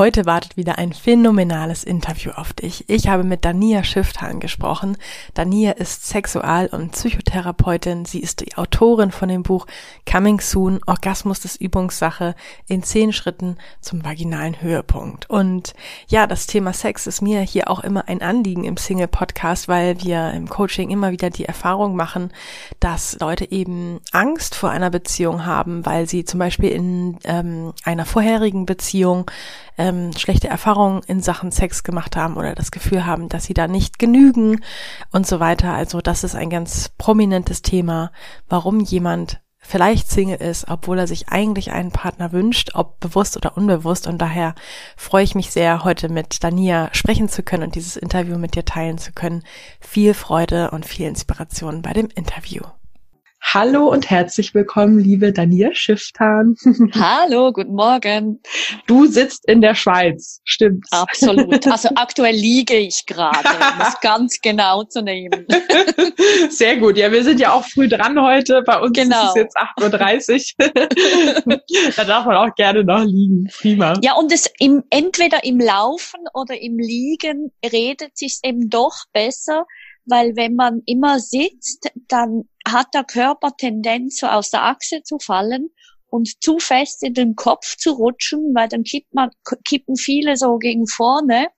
Heute wartet wieder ein phänomenales Interview auf dich. Ich habe mit Dania Schifftan gesprochen. Dania ist Sexual- und Psychotherapeutin. Sie ist die Autorin von dem Buch Coming Soon, Orgasmus des Übungssache in zehn Schritten zum vaginalen Höhepunkt. Und ja, das Thema Sex ist mir hier auch immer ein Anliegen im Single-Podcast, weil wir im Coaching immer wieder die Erfahrung machen, dass Leute eben Angst vor einer Beziehung haben, weil sie zum Beispiel in ähm, einer vorherigen Beziehung ähm, schlechte Erfahrungen in Sachen Sex gemacht haben oder das Gefühl haben, dass sie da nicht genügen und so weiter. Also das ist ein ganz prominentes Thema, warum jemand vielleicht Single ist, obwohl er sich eigentlich einen Partner wünscht, ob bewusst oder unbewusst. Und daher freue ich mich sehr, heute mit Dania sprechen zu können und dieses Interview mit dir teilen zu können. Viel Freude und viel Inspiration bei dem Interview. Hallo und herzlich willkommen, liebe Dania Schifftan. Hallo, guten Morgen. Du sitzt in der Schweiz, stimmt? Absolut. Also aktuell liege ich gerade, um es ganz genau zu nehmen. Sehr gut. Ja, wir sind ja auch früh dran heute. Bei uns genau. ist es jetzt 8.30 Uhr. da darf man auch gerne noch liegen. Prima. Ja, und es im, entweder im Laufen oder im Liegen redet sich eben doch besser, weil wenn man immer sitzt, dann hat der Körper Tendenz, so aus der Achse zu fallen und zu fest in den Kopf zu rutschen, weil dann kippt man, kippen viele so gegen vorne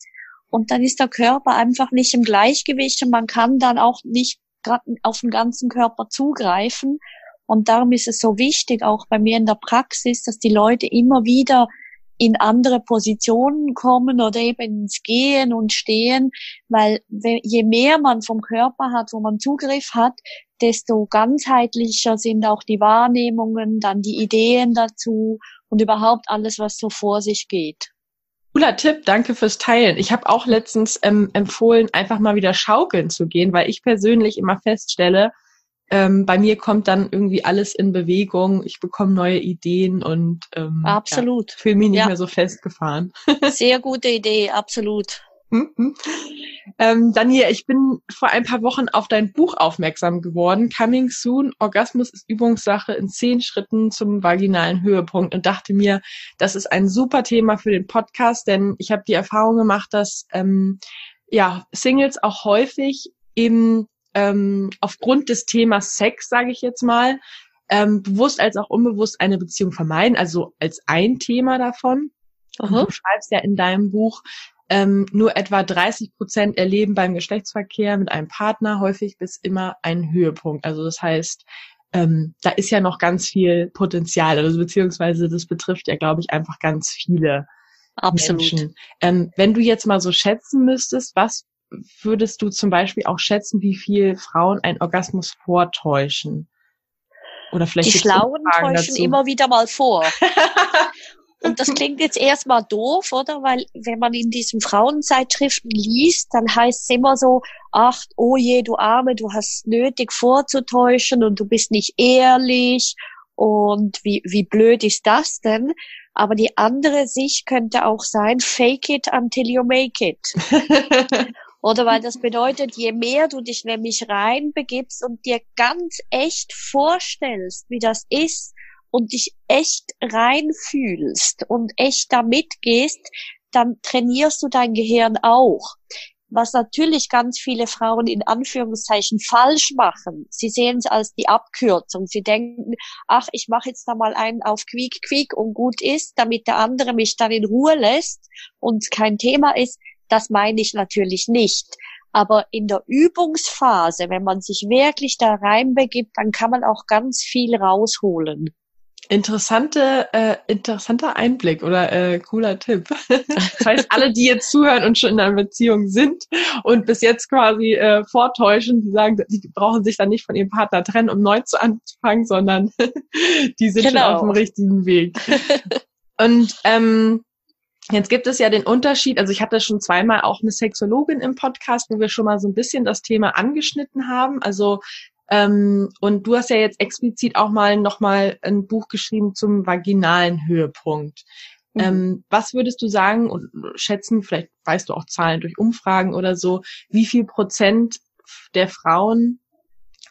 und dann ist der Körper einfach nicht im Gleichgewicht und man kann dann auch nicht gerade auf den ganzen Körper zugreifen. Und darum ist es so wichtig, auch bei mir in der Praxis, dass die Leute immer wieder in andere Positionen kommen oder eben ins Gehen und Stehen, weil je mehr man vom Körper hat, wo man Zugriff hat, desto ganzheitlicher sind auch die Wahrnehmungen, dann die Ideen dazu und überhaupt alles, was so vor sich geht. Cooler Tipp, danke fürs Teilen. Ich habe auch letztens ähm, empfohlen, einfach mal wieder schaukeln zu gehen, weil ich persönlich immer feststelle, ähm, bei mir kommt dann irgendwie alles in Bewegung, ich bekomme neue Ideen und ähm, absolut. Ja, fühle mich nicht ja. mehr so festgefahren. Sehr gute Idee, absolut. Mhm. Ähm, Daniel, ich bin vor ein paar Wochen auf dein Buch aufmerksam geworden. Coming Soon, Orgasmus ist Übungssache in zehn Schritten zum vaginalen Höhepunkt und dachte mir, das ist ein super Thema für den Podcast, denn ich habe die Erfahrung gemacht, dass ähm, ja Singles auch häufig eben ähm, aufgrund des Themas Sex, sage ich jetzt mal, ähm, bewusst als auch unbewusst eine Beziehung vermeiden, also als ein Thema davon. Du schreibst ja in deinem Buch, ähm, nur etwa 30 Prozent erleben beim Geschlechtsverkehr mit einem Partner häufig bis immer einen Höhepunkt. Also das heißt, ähm, da ist ja noch ganz viel Potenzial, also beziehungsweise das betrifft ja, glaube ich, einfach ganz viele Absolut. Menschen. Ähm, wenn du jetzt mal so schätzen müsstest, was würdest du zum Beispiel auch schätzen, wie viel Frauen einen Orgasmus vortäuschen? Oder vielleicht die Schlauen täuschen dazu. immer wieder mal vor. Und das klingt jetzt erstmal doof, oder? Weil wenn man in diesen Frauenzeitschriften liest, dann heißt es immer so, ach, oh je, du Arme, du hast nötig vorzutäuschen und du bist nicht ehrlich und wie, wie blöd ist das denn? Aber die andere Sicht könnte auch sein, fake it until you make it. Oder weil das bedeutet, je mehr du dich nämlich reinbegibst und dir ganz echt vorstellst, wie das ist und dich echt reinfühlst und echt da mitgehst, dann trainierst du dein Gehirn auch. Was natürlich ganz viele Frauen in Anführungszeichen falsch machen. Sie sehen es als die Abkürzung. Sie denken, ach, ich mache jetzt da mal einen auf Quiek Quiek und gut ist, damit der andere mich dann in Ruhe lässt und kein Thema ist. Das meine ich natürlich nicht. Aber in der Übungsphase, wenn man sich wirklich da reinbegibt, dann kann man auch ganz viel rausholen. Interessante, äh, interessanter Einblick oder äh, cooler Tipp. Das heißt, alle, die jetzt zuhören und schon in einer Beziehung sind und bis jetzt quasi äh, vortäuschen, die sagen, die brauchen sich dann nicht von ihrem Partner trennen, um neu zu anfangen, sondern die sind genau. schon auf dem richtigen Weg. Und ähm, Jetzt gibt es ja den Unterschied, also ich hatte schon zweimal auch eine Sexologin im Podcast, wo wir schon mal so ein bisschen das Thema angeschnitten haben. Also ähm, und du hast ja jetzt explizit auch mal nochmal ein Buch geschrieben zum vaginalen Höhepunkt. Mhm. Ähm, was würdest du sagen und schätzen, vielleicht weißt du auch Zahlen durch Umfragen oder so, wie viel Prozent der Frauen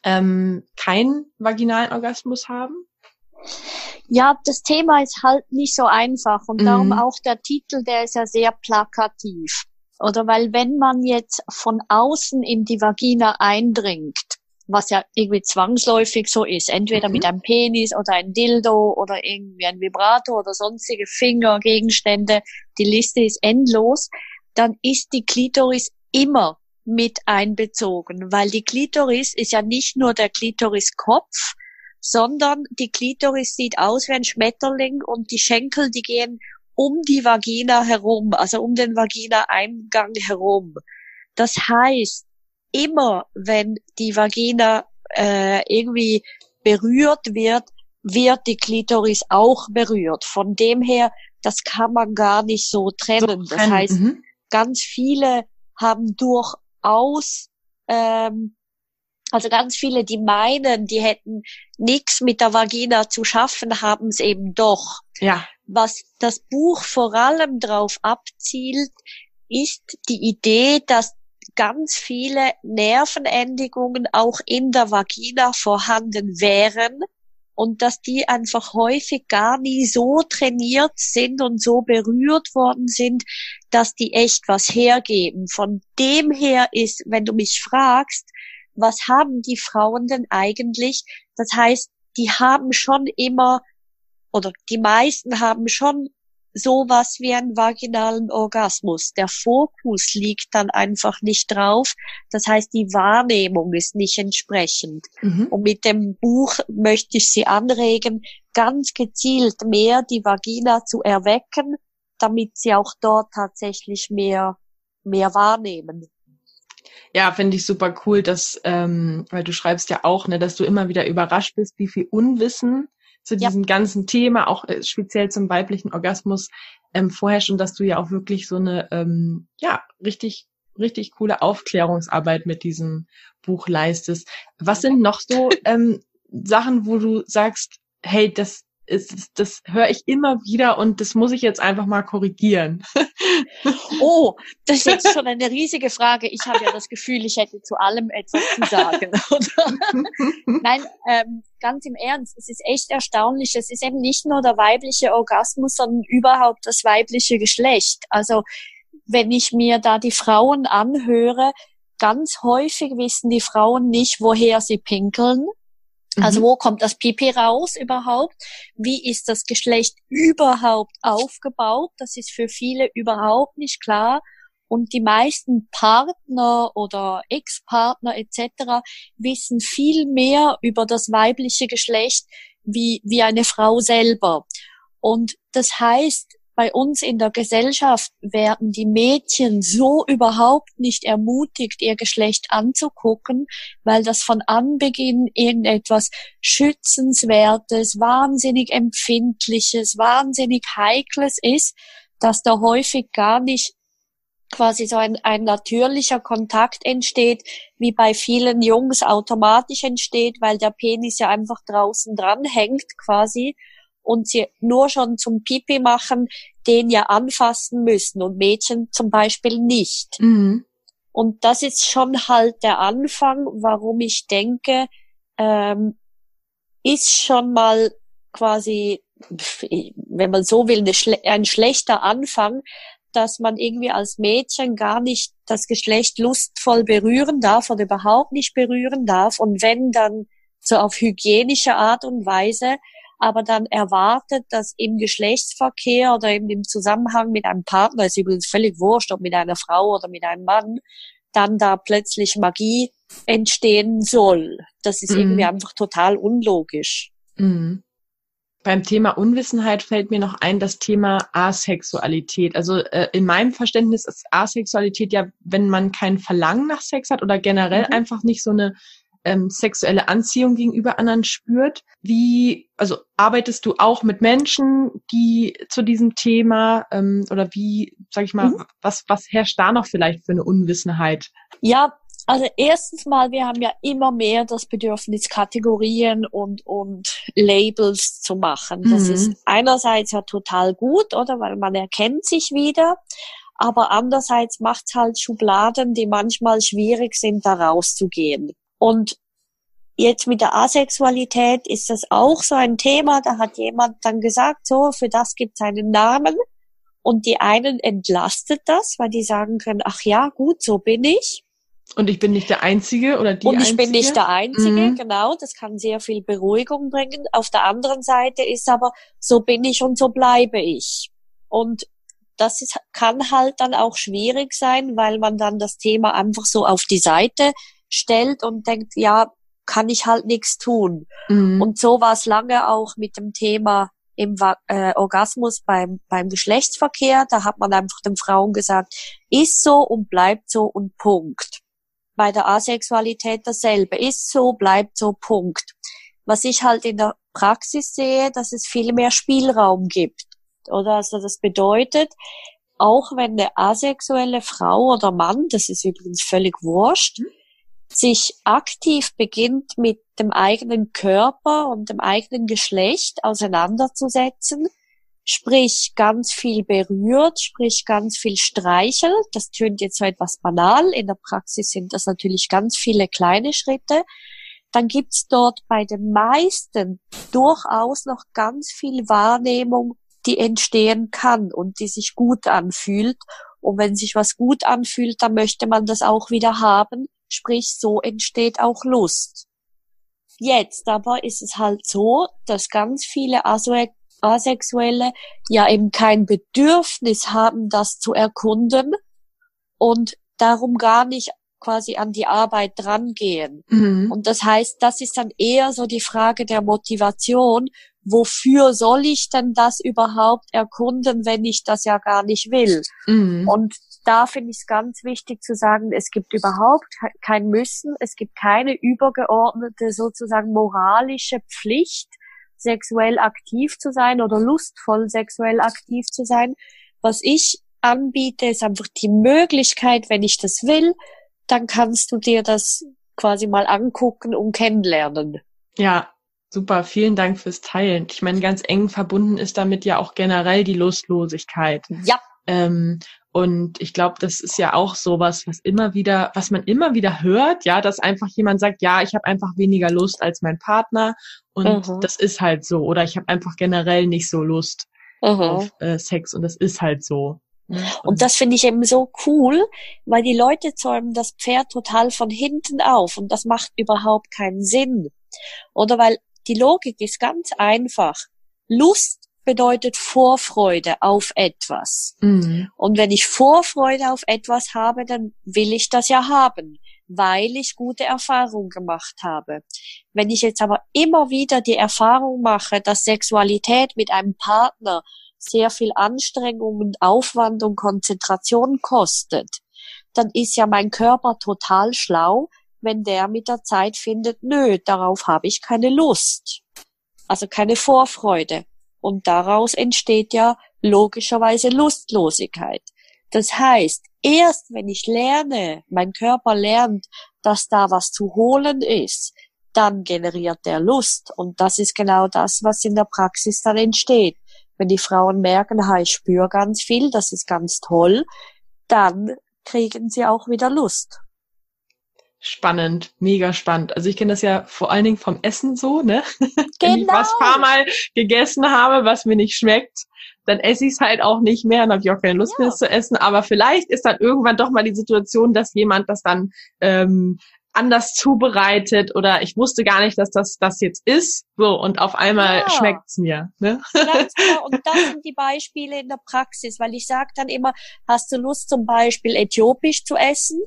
ähm, keinen vaginalen Orgasmus haben? Ja, das Thema ist halt nicht so einfach und mhm. darum auch der Titel, der ist ja sehr plakativ. Oder weil wenn man jetzt von außen in die Vagina eindringt, was ja irgendwie zwangsläufig so ist, entweder mhm. mit einem Penis oder ein Dildo oder irgendwie ein Vibrator oder sonstige Fingergegenstände, die Liste ist endlos, dann ist die Klitoris immer mit einbezogen, weil die Klitoris ist ja nicht nur der Klitoriskopf, sondern die Klitoris sieht aus wie ein Schmetterling und die Schenkel, die gehen um die Vagina herum, also um den Vagina-Eingang herum. Das heißt, immer wenn die Vagina äh, irgendwie berührt wird, wird die Klitoris auch berührt. Von dem her, das kann man gar nicht so trennen. So, das heißt, mhm. ganz viele haben durchaus, ähm, also ganz viele, die meinen, die hätten nichts mit der Vagina zu schaffen, haben es eben doch. Ja. Was das Buch vor allem drauf abzielt, ist die Idee, dass ganz viele Nervenendigungen auch in der Vagina vorhanden wären und dass die einfach häufig gar nie so trainiert sind und so berührt worden sind, dass die echt was hergeben. Von dem her ist, wenn du mich fragst, was haben die Frauen denn eigentlich? Das heißt, die haben schon immer oder die meisten haben schon sowas wie einen vaginalen Orgasmus. Der Fokus liegt dann einfach nicht drauf. Das heißt, die Wahrnehmung ist nicht entsprechend. Mhm. Und mit dem Buch möchte ich Sie anregen, ganz gezielt mehr die Vagina zu erwecken, damit Sie auch dort tatsächlich mehr, mehr wahrnehmen. Ja, finde ich super cool, dass, ähm, weil du schreibst ja auch, ne, dass du immer wieder überrascht bist, wie viel Unwissen zu diesem ja. ganzen Thema, auch äh, speziell zum weiblichen Orgasmus ähm, vorherrscht und dass du ja auch wirklich so eine, ähm, ja, richtig, richtig coole Aufklärungsarbeit mit diesem Buch leistest. Was sind noch so ähm, Sachen, wo du sagst, hey, das ist, das höre ich immer wieder und das muss ich jetzt einfach mal korrigieren. Oh, das ist jetzt schon eine riesige Frage. Ich habe ja das Gefühl, ich hätte zu allem etwas zu sagen. Nein, ähm, ganz im Ernst, es ist echt erstaunlich. Es ist eben nicht nur der weibliche Orgasmus, sondern überhaupt das weibliche Geschlecht. Also wenn ich mir da die Frauen anhöre, ganz häufig wissen die Frauen nicht, woher sie pinkeln. Also mhm. wo kommt das Pipi raus überhaupt? Wie ist das Geschlecht überhaupt aufgebaut? Das ist für viele überhaupt nicht klar. Und die meisten Partner oder Ex-Partner etc. wissen viel mehr über das weibliche Geschlecht wie, wie eine Frau selber. Und das heißt, bei uns in der Gesellschaft werden die Mädchen so überhaupt nicht ermutigt, ihr Geschlecht anzugucken, weil das von Anbeginn irgendetwas Schützenswertes, wahnsinnig Empfindliches, wahnsinnig Heikles ist, dass da häufig gar nicht quasi so ein, ein natürlicher Kontakt entsteht, wie bei vielen Jungs automatisch entsteht, weil der Penis ja einfach draußen dran hängt quasi und sie nur schon zum Pipi machen, den ja anfassen müssen und Mädchen zum Beispiel nicht. Mhm. Und das ist schon halt der Anfang, warum ich denke, ähm, ist schon mal quasi, wenn man so will, schle ein schlechter Anfang, dass man irgendwie als Mädchen gar nicht das Geschlecht lustvoll berühren darf oder überhaupt nicht berühren darf und wenn dann so auf hygienische Art und Weise, aber dann erwartet, dass im Geschlechtsverkehr oder eben im Zusammenhang mit einem Partner, ist übrigens völlig wurscht, ob mit einer Frau oder mit einem Mann, dann da plötzlich Magie entstehen soll. Das ist mhm. irgendwie einfach total unlogisch. Mhm. Beim Thema Unwissenheit fällt mir noch ein das Thema Asexualität. Also äh, in meinem Verständnis ist Asexualität ja, wenn man kein Verlangen nach Sex hat oder generell mhm. einfach nicht so eine ähm, sexuelle Anziehung gegenüber anderen spürt. Wie, also arbeitest du auch mit Menschen, die zu diesem Thema ähm, oder wie, sag ich mal, mhm. was, was herrscht da noch vielleicht für eine Unwissenheit? Ja, Also erstens mal, wir haben ja immer mehr das Bedürfnis, Kategorien und, und Labels zu machen. Das mhm. ist einerseits ja total gut, oder? Weil man erkennt sich wieder. Aber andererseits macht's halt Schubladen, die manchmal schwierig sind, da rauszugehen. Und jetzt mit der Asexualität ist das auch so ein Thema. Da hat jemand dann gesagt, so, für das gibt's einen Namen. Und die einen entlastet das, weil die sagen können, ach ja, gut, so bin ich. Und ich bin nicht der Einzige oder die Und ich Einzige? bin nicht der Einzige, mhm. genau. Das kann sehr viel Beruhigung bringen. Auf der anderen Seite ist aber, so bin ich und so bleibe ich. Und das ist, kann halt dann auch schwierig sein, weil man dann das Thema einfach so auf die Seite stellt und denkt, ja, kann ich halt nichts tun. Mhm. Und so war es lange auch mit dem Thema im äh, Orgasmus beim, beim Geschlechtsverkehr. Da hat man einfach den Frauen gesagt, ist so und bleibt so und Punkt bei der Asexualität dasselbe. Ist so, bleibt so, Punkt. Was ich halt in der Praxis sehe, dass es viel mehr Spielraum gibt. Oder also das bedeutet, auch wenn eine asexuelle Frau oder Mann, das ist übrigens völlig wurscht, sich aktiv beginnt mit dem eigenen Körper und dem eigenen Geschlecht auseinanderzusetzen, sprich ganz viel berührt, sprich ganz viel streichelt. Das tönt jetzt so etwas banal. In der Praxis sind das natürlich ganz viele kleine Schritte. Dann gibt's dort bei den meisten durchaus noch ganz viel Wahrnehmung, die entstehen kann und die sich gut anfühlt. Und wenn sich was gut anfühlt, dann möchte man das auch wieder haben. Sprich, so entsteht auch Lust. Jetzt aber ist es halt so, dass ganz viele Asexuelle ja eben kein Bedürfnis haben, das zu erkunden und darum gar nicht quasi an die Arbeit drangehen. Mhm. Und das heißt, das ist dann eher so die Frage der Motivation. Wofür soll ich denn das überhaupt erkunden, wenn ich das ja gar nicht will? Mhm. Und da finde ich es ganz wichtig zu sagen, es gibt überhaupt kein Müssen, es gibt keine übergeordnete sozusagen moralische Pflicht, sexuell aktiv zu sein oder lustvoll sexuell aktiv zu sein. Was ich anbiete, ist einfach die Möglichkeit, wenn ich das will, dann kannst du dir das quasi mal angucken und kennenlernen. Ja, super. Vielen Dank fürs Teilen. Ich meine, ganz eng verbunden ist damit ja auch generell die Lustlosigkeit. Ja. Ähm, und ich glaube, das ist ja auch sowas, was immer wieder, was man immer wieder hört, ja, dass einfach jemand sagt, ja, ich habe einfach weniger Lust als mein Partner und mhm. das ist halt so. Oder ich habe einfach generell nicht so Lust mhm. auf äh, Sex und das ist halt so. Ne? Und, und das finde ich eben so cool, weil die Leute zäumen das Pferd total von hinten auf und das macht überhaupt keinen Sinn. Oder weil die Logik ist ganz einfach. Lust bedeutet Vorfreude auf etwas. Mhm. Und wenn ich Vorfreude auf etwas habe, dann will ich das ja haben, weil ich gute Erfahrungen gemacht habe. Wenn ich jetzt aber immer wieder die Erfahrung mache, dass Sexualität mit einem Partner sehr viel Anstrengung und Aufwand und Konzentration kostet, dann ist ja mein Körper total schlau, wenn der mit der Zeit findet, nö, darauf habe ich keine Lust. Also keine Vorfreude. Und daraus entsteht ja logischerweise Lustlosigkeit. Das heißt, erst wenn ich lerne, mein Körper lernt, dass da was zu holen ist, dann generiert der Lust. Und das ist genau das, was in der Praxis dann entsteht. Wenn die Frauen merken, ha, ich spüre ganz viel, das ist ganz toll, dann kriegen sie auch wieder Lust spannend, mega spannend. Also ich kenne das ja vor allen Dingen vom Essen so, ne? Genau. Wenn ich was genau. paar Mal gegessen habe, was mir nicht schmeckt, dann esse ich es halt auch nicht mehr, dann habe ich auch keine Lust ja. mehr es zu essen. Aber vielleicht ist dann irgendwann doch mal die Situation, dass jemand das dann ähm, anders zubereitet oder ich wusste gar nicht, dass das das jetzt ist. So, und auf einmal ja. schmeckt's mir. Ne? Ganz genau. Und das sind die Beispiele in der Praxis, weil ich sage dann immer, hast du Lust zum Beispiel äthiopisch zu essen?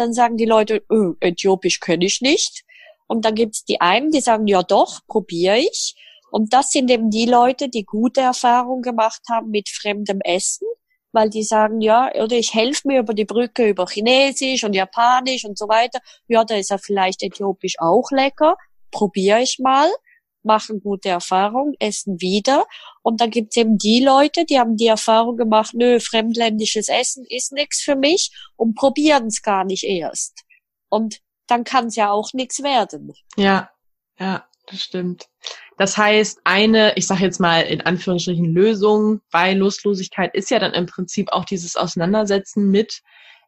Dann sagen die Leute, öh, Äthiopisch kenne ich nicht. Und dann gibt's die einen, die sagen, ja doch, probiere ich. Und das sind eben die Leute, die gute Erfahrungen gemacht haben mit fremdem Essen, weil die sagen, ja, oder ich helfe mir über die Brücke über Chinesisch und Japanisch und so weiter. Ja, da ist ja vielleicht Äthiopisch auch lecker. Probiere ich mal machen gute Erfahrungen, essen wieder. Und dann gibt's eben die Leute, die haben die Erfahrung gemacht, nö, fremdländisches Essen ist nichts für mich und probieren es gar nicht erst. Und dann kann es ja auch nichts werden. Ja, ja, das stimmt. Das heißt, eine, ich sage jetzt mal in Anführungsstrichen Lösung bei Lustlosigkeit ist ja dann im Prinzip auch dieses Auseinandersetzen mit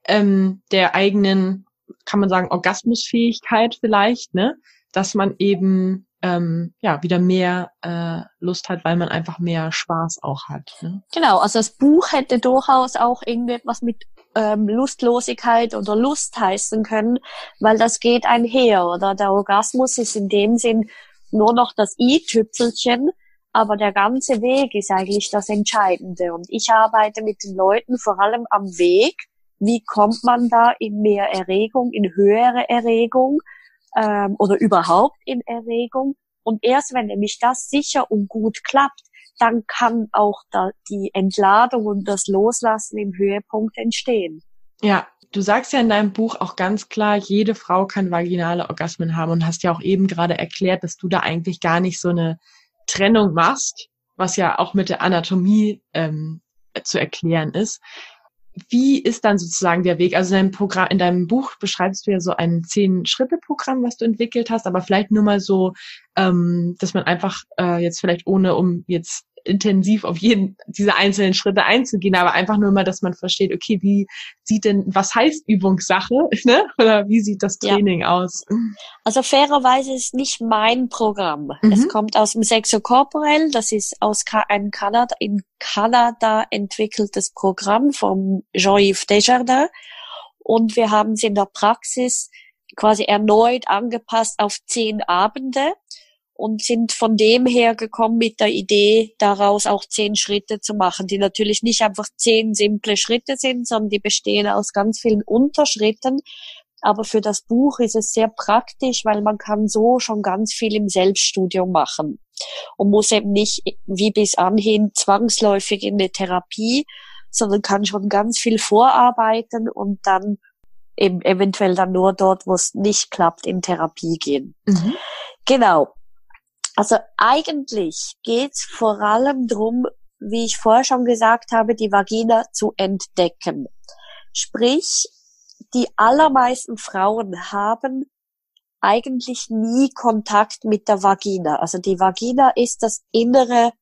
ähm, der eigenen, kann man sagen, Orgasmusfähigkeit vielleicht, ne? Dass man eben ähm, ja wieder mehr äh, Lust hat, weil man einfach mehr Spaß auch hat. Ne? Genau, also das Buch hätte durchaus auch irgendetwas mit ähm, Lustlosigkeit oder Lust heißen können, weil das geht einher, oder? Der Orgasmus ist in dem Sinn nur noch das i-Tüpfelchen, aber der ganze Weg ist eigentlich das Entscheidende. Und ich arbeite mit den Leuten vor allem am Weg. Wie kommt man da in mehr Erregung, in höhere Erregung ähm, oder überhaupt in Erregung? Und erst wenn nämlich das sicher und gut klappt, dann kann auch da die Entladung und das Loslassen im Höhepunkt entstehen. Ja, du sagst ja in deinem Buch auch ganz klar, jede Frau kann vaginale Orgasmen haben und hast ja auch eben gerade erklärt, dass du da eigentlich gar nicht so eine Trennung machst, was ja auch mit der Anatomie ähm, zu erklären ist. Wie ist dann sozusagen der Weg? Also in deinem, Programm, in deinem Buch beschreibst du ja so ein Zehn-Schritte-Programm, was du entwickelt hast, aber vielleicht nur mal so, ähm, dass man einfach äh, jetzt vielleicht ohne, um jetzt intensiv auf jeden diese einzelnen Schritte einzugehen, aber einfach nur mal, dass man versteht, okay, wie sieht denn, was heißt Übungssache, ne? Oder wie sieht das Training ja. aus? Also fairerweise ist nicht mein Programm. Mhm. Es kommt aus dem Sexo Corporel, das ist aus ein Kanada, in Kanada entwickeltes Programm vom Jean-Yves Desjardins. Und wir haben es in der Praxis quasi erneut angepasst auf zehn Abende und sind von dem her gekommen mit der Idee, daraus auch zehn Schritte zu machen, die natürlich nicht einfach zehn simple Schritte sind, sondern die bestehen aus ganz vielen Unterschritten. Aber für das Buch ist es sehr praktisch, weil man kann so schon ganz viel im Selbststudium machen und muss eben nicht wie bis anhin zwangsläufig in eine Therapie, sondern kann schon ganz viel vorarbeiten und dann eben eventuell dann nur dort, wo es nicht klappt, in Therapie gehen. Mhm. Genau. Also eigentlich geht's vor allem drum, wie ich vorher schon gesagt habe, die Vagina zu entdecken. Sprich, die allermeisten Frauen haben eigentlich nie Kontakt mit der Vagina. Also die Vagina ist das Innere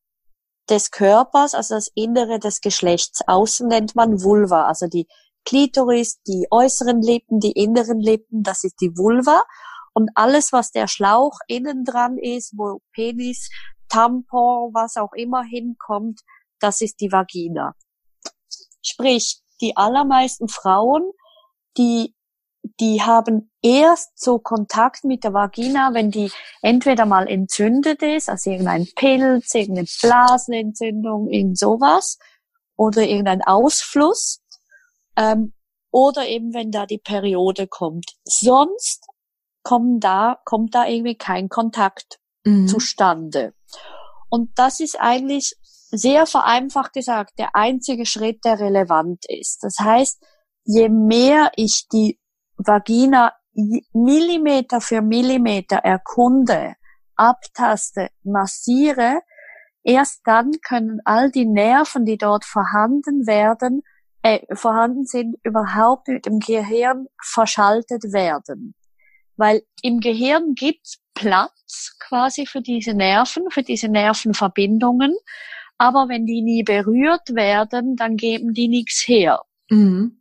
des Körpers, also das Innere des Geschlechts. Außen nennt man Vulva, also die Klitoris, die äußeren Lippen, die inneren Lippen, das ist die Vulva. Und alles, was der Schlauch innen dran ist, wo Penis, Tampon, was auch immer hinkommt, das ist die Vagina. Sprich, die allermeisten Frauen, die die haben erst so Kontakt mit der Vagina, wenn die entweder mal entzündet ist, also irgendein Pilz, irgendeine Blasenentzündung, irgend sowas, oder irgendein Ausfluss, ähm, oder eben wenn da die Periode kommt. Sonst kommen da, kommt da irgendwie kein Kontakt mhm. zustande. Und das ist eigentlich sehr vereinfacht gesagt der einzige Schritt, der relevant ist. Das heißt, je mehr ich die Vagina Millimeter für Millimeter erkunde, abtaste, massiere, erst dann können all die Nerven, die dort vorhanden werden, äh, vorhanden sind, überhaupt mit dem Gehirn verschaltet werden. Weil im Gehirn gibt's Platz quasi für diese Nerven, für diese Nervenverbindungen. Aber wenn die nie berührt werden, dann geben die nichts her. Mhm.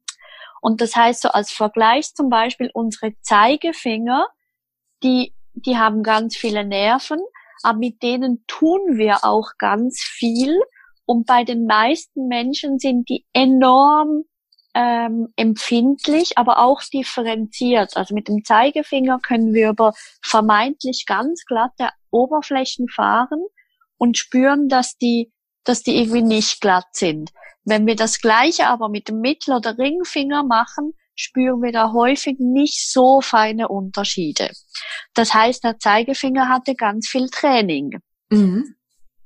Und das heißt so als Vergleich zum Beispiel unsere Zeigefinger, die, die haben ganz viele Nerven, aber mit denen tun wir auch ganz viel. Und bei den meisten Menschen sind die enorm ähm, empfindlich, aber auch differenziert. Also mit dem Zeigefinger können wir über vermeintlich ganz glatte Oberflächen fahren und spüren, dass die, dass die irgendwie nicht glatt sind. Wenn wir das Gleiche aber mit dem Mittel- oder Ringfinger machen, spüren wir da häufig nicht so feine Unterschiede. Das heißt, der Zeigefinger hatte ganz viel Training. Mhm.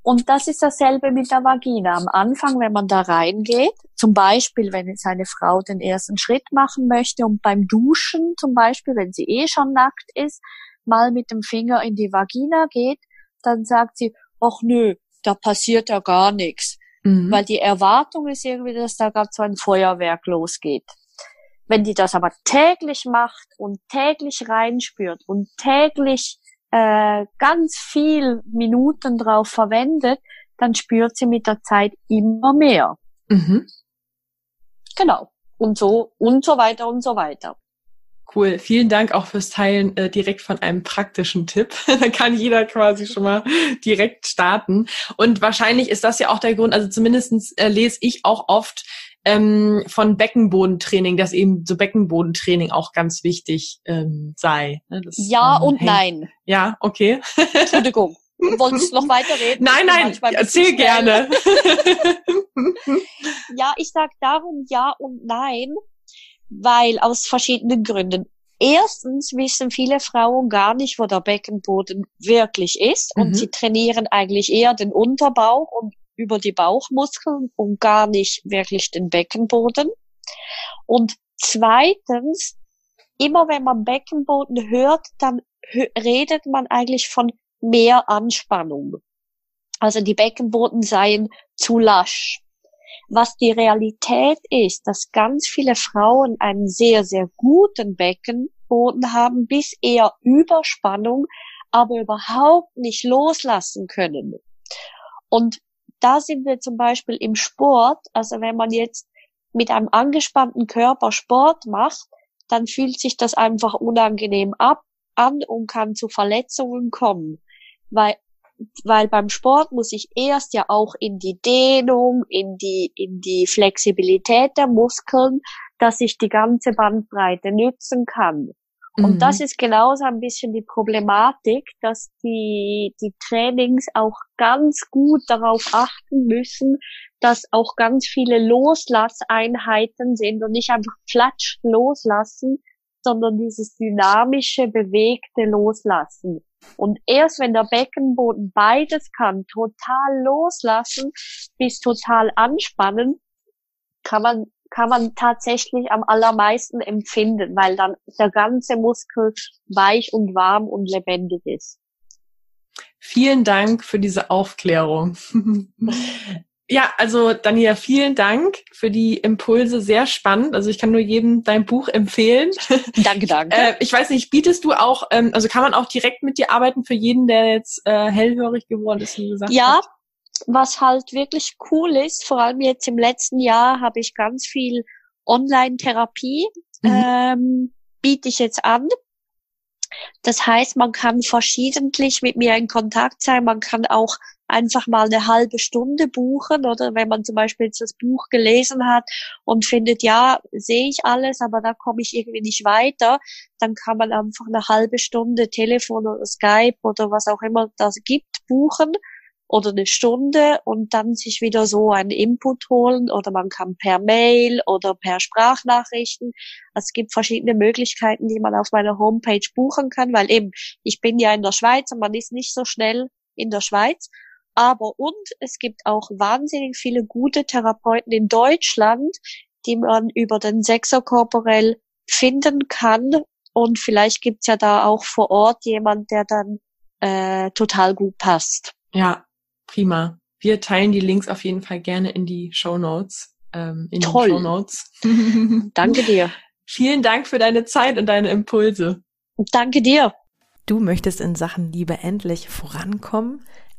Und das ist dasselbe mit der Vagina. Am Anfang, wenn man da reingeht, zum Beispiel, wenn jetzt eine Frau den ersten Schritt machen möchte und beim Duschen zum Beispiel, wenn sie eh schon nackt ist, mal mit dem Finger in die Vagina geht, dann sagt sie, ach nö, da passiert ja gar nichts. Mhm. Weil die Erwartung ist irgendwie, dass da gerade so ein Feuerwerk losgeht. Wenn die das aber täglich macht und täglich reinspürt und täglich äh, ganz viel Minuten drauf verwendet, dann spürt sie mit der Zeit immer mehr. Mhm. Genau. Und so und so weiter und so weiter. Cool. Vielen Dank auch fürs Teilen äh, direkt von einem praktischen Tipp. da kann jeder quasi schon mal direkt starten. Und wahrscheinlich ist das ja auch der Grund, also zumindestens äh, lese ich auch oft ähm, von Beckenbodentraining, dass eben so Beckenbodentraining auch ganz wichtig ähm, sei. Ne? Das, ja ähm, und hängt. nein. Ja, okay. Entschuldigung. Wolltest du noch weiterreden? Nein, nein, erzähl gerne. ja, ich sag darum ja und nein, weil aus verschiedenen Gründen. Erstens wissen viele Frauen gar nicht, wo der Beckenboden wirklich ist und mhm. sie trainieren eigentlich eher den Unterbauch und über die Bauchmuskeln und gar nicht wirklich den Beckenboden. Und zweitens, immer wenn man Beckenboden hört, dann redet man eigentlich von mehr Anspannung. Also die Beckenboden seien zu lasch. Was die Realität ist, dass ganz viele Frauen einen sehr, sehr guten Beckenboden haben, bis eher Überspannung, aber überhaupt nicht loslassen können. Und da sind wir zum Beispiel im Sport, also wenn man jetzt mit einem angespannten Körper Sport macht, dann fühlt sich das einfach unangenehm ab an und kann zu Verletzungen kommen weil weil beim Sport muss ich erst ja auch in die Dehnung, in die, in die Flexibilität der Muskeln, dass ich die ganze Bandbreite nützen kann. Und mhm. das ist genauso ein bisschen die Problematik, dass die, die Trainings auch ganz gut darauf achten müssen, dass auch ganz viele Loslasseinheiten sind und nicht einfach flatsch loslassen, sondern dieses dynamische, bewegte Loslassen. Und erst wenn der Beckenboden beides kann, total loslassen bis total anspannen, kann man, kann man tatsächlich am allermeisten empfinden, weil dann der ganze Muskel weich und warm und lebendig ist. Vielen Dank für diese Aufklärung. Ja, also Daniela, vielen Dank für die Impulse. Sehr spannend. Also ich kann nur jedem dein Buch empfehlen. Danke, danke. äh, ich weiß nicht, bietest du auch, ähm, also kann man auch direkt mit dir arbeiten für jeden, der jetzt äh, hellhörig geworden ist, wie gesagt Ja, hat? Was halt wirklich cool ist, vor allem jetzt im letzten Jahr habe ich ganz viel Online-Therapie, mhm. ähm, biete ich jetzt an. Das heißt, man kann verschiedentlich mit mir in Kontakt sein. Man kann auch einfach mal eine halbe Stunde buchen oder wenn man zum Beispiel jetzt das Buch gelesen hat und findet, ja, sehe ich alles, aber da komme ich irgendwie nicht weiter, dann kann man einfach eine halbe Stunde Telefon oder Skype oder was auch immer das gibt, buchen oder eine Stunde und dann sich wieder so einen Input holen oder man kann per Mail oder per Sprachnachrichten. Also es gibt verschiedene Möglichkeiten, die man auf meiner Homepage buchen kann, weil eben ich bin ja in der Schweiz und man ist nicht so schnell in der Schweiz. Aber und es gibt auch wahnsinnig viele gute Therapeuten in Deutschland, die man über den Sechser korporell finden kann. Und vielleicht gibt's ja da auch vor Ort jemand, der dann äh, total gut passt. Ja, prima. Wir teilen die Links auf jeden Fall gerne in die Show Notes. Ähm, in Toll. Show Notes. Danke dir. Vielen Dank für deine Zeit und deine Impulse. Danke dir. Du möchtest in Sachen Liebe endlich vorankommen?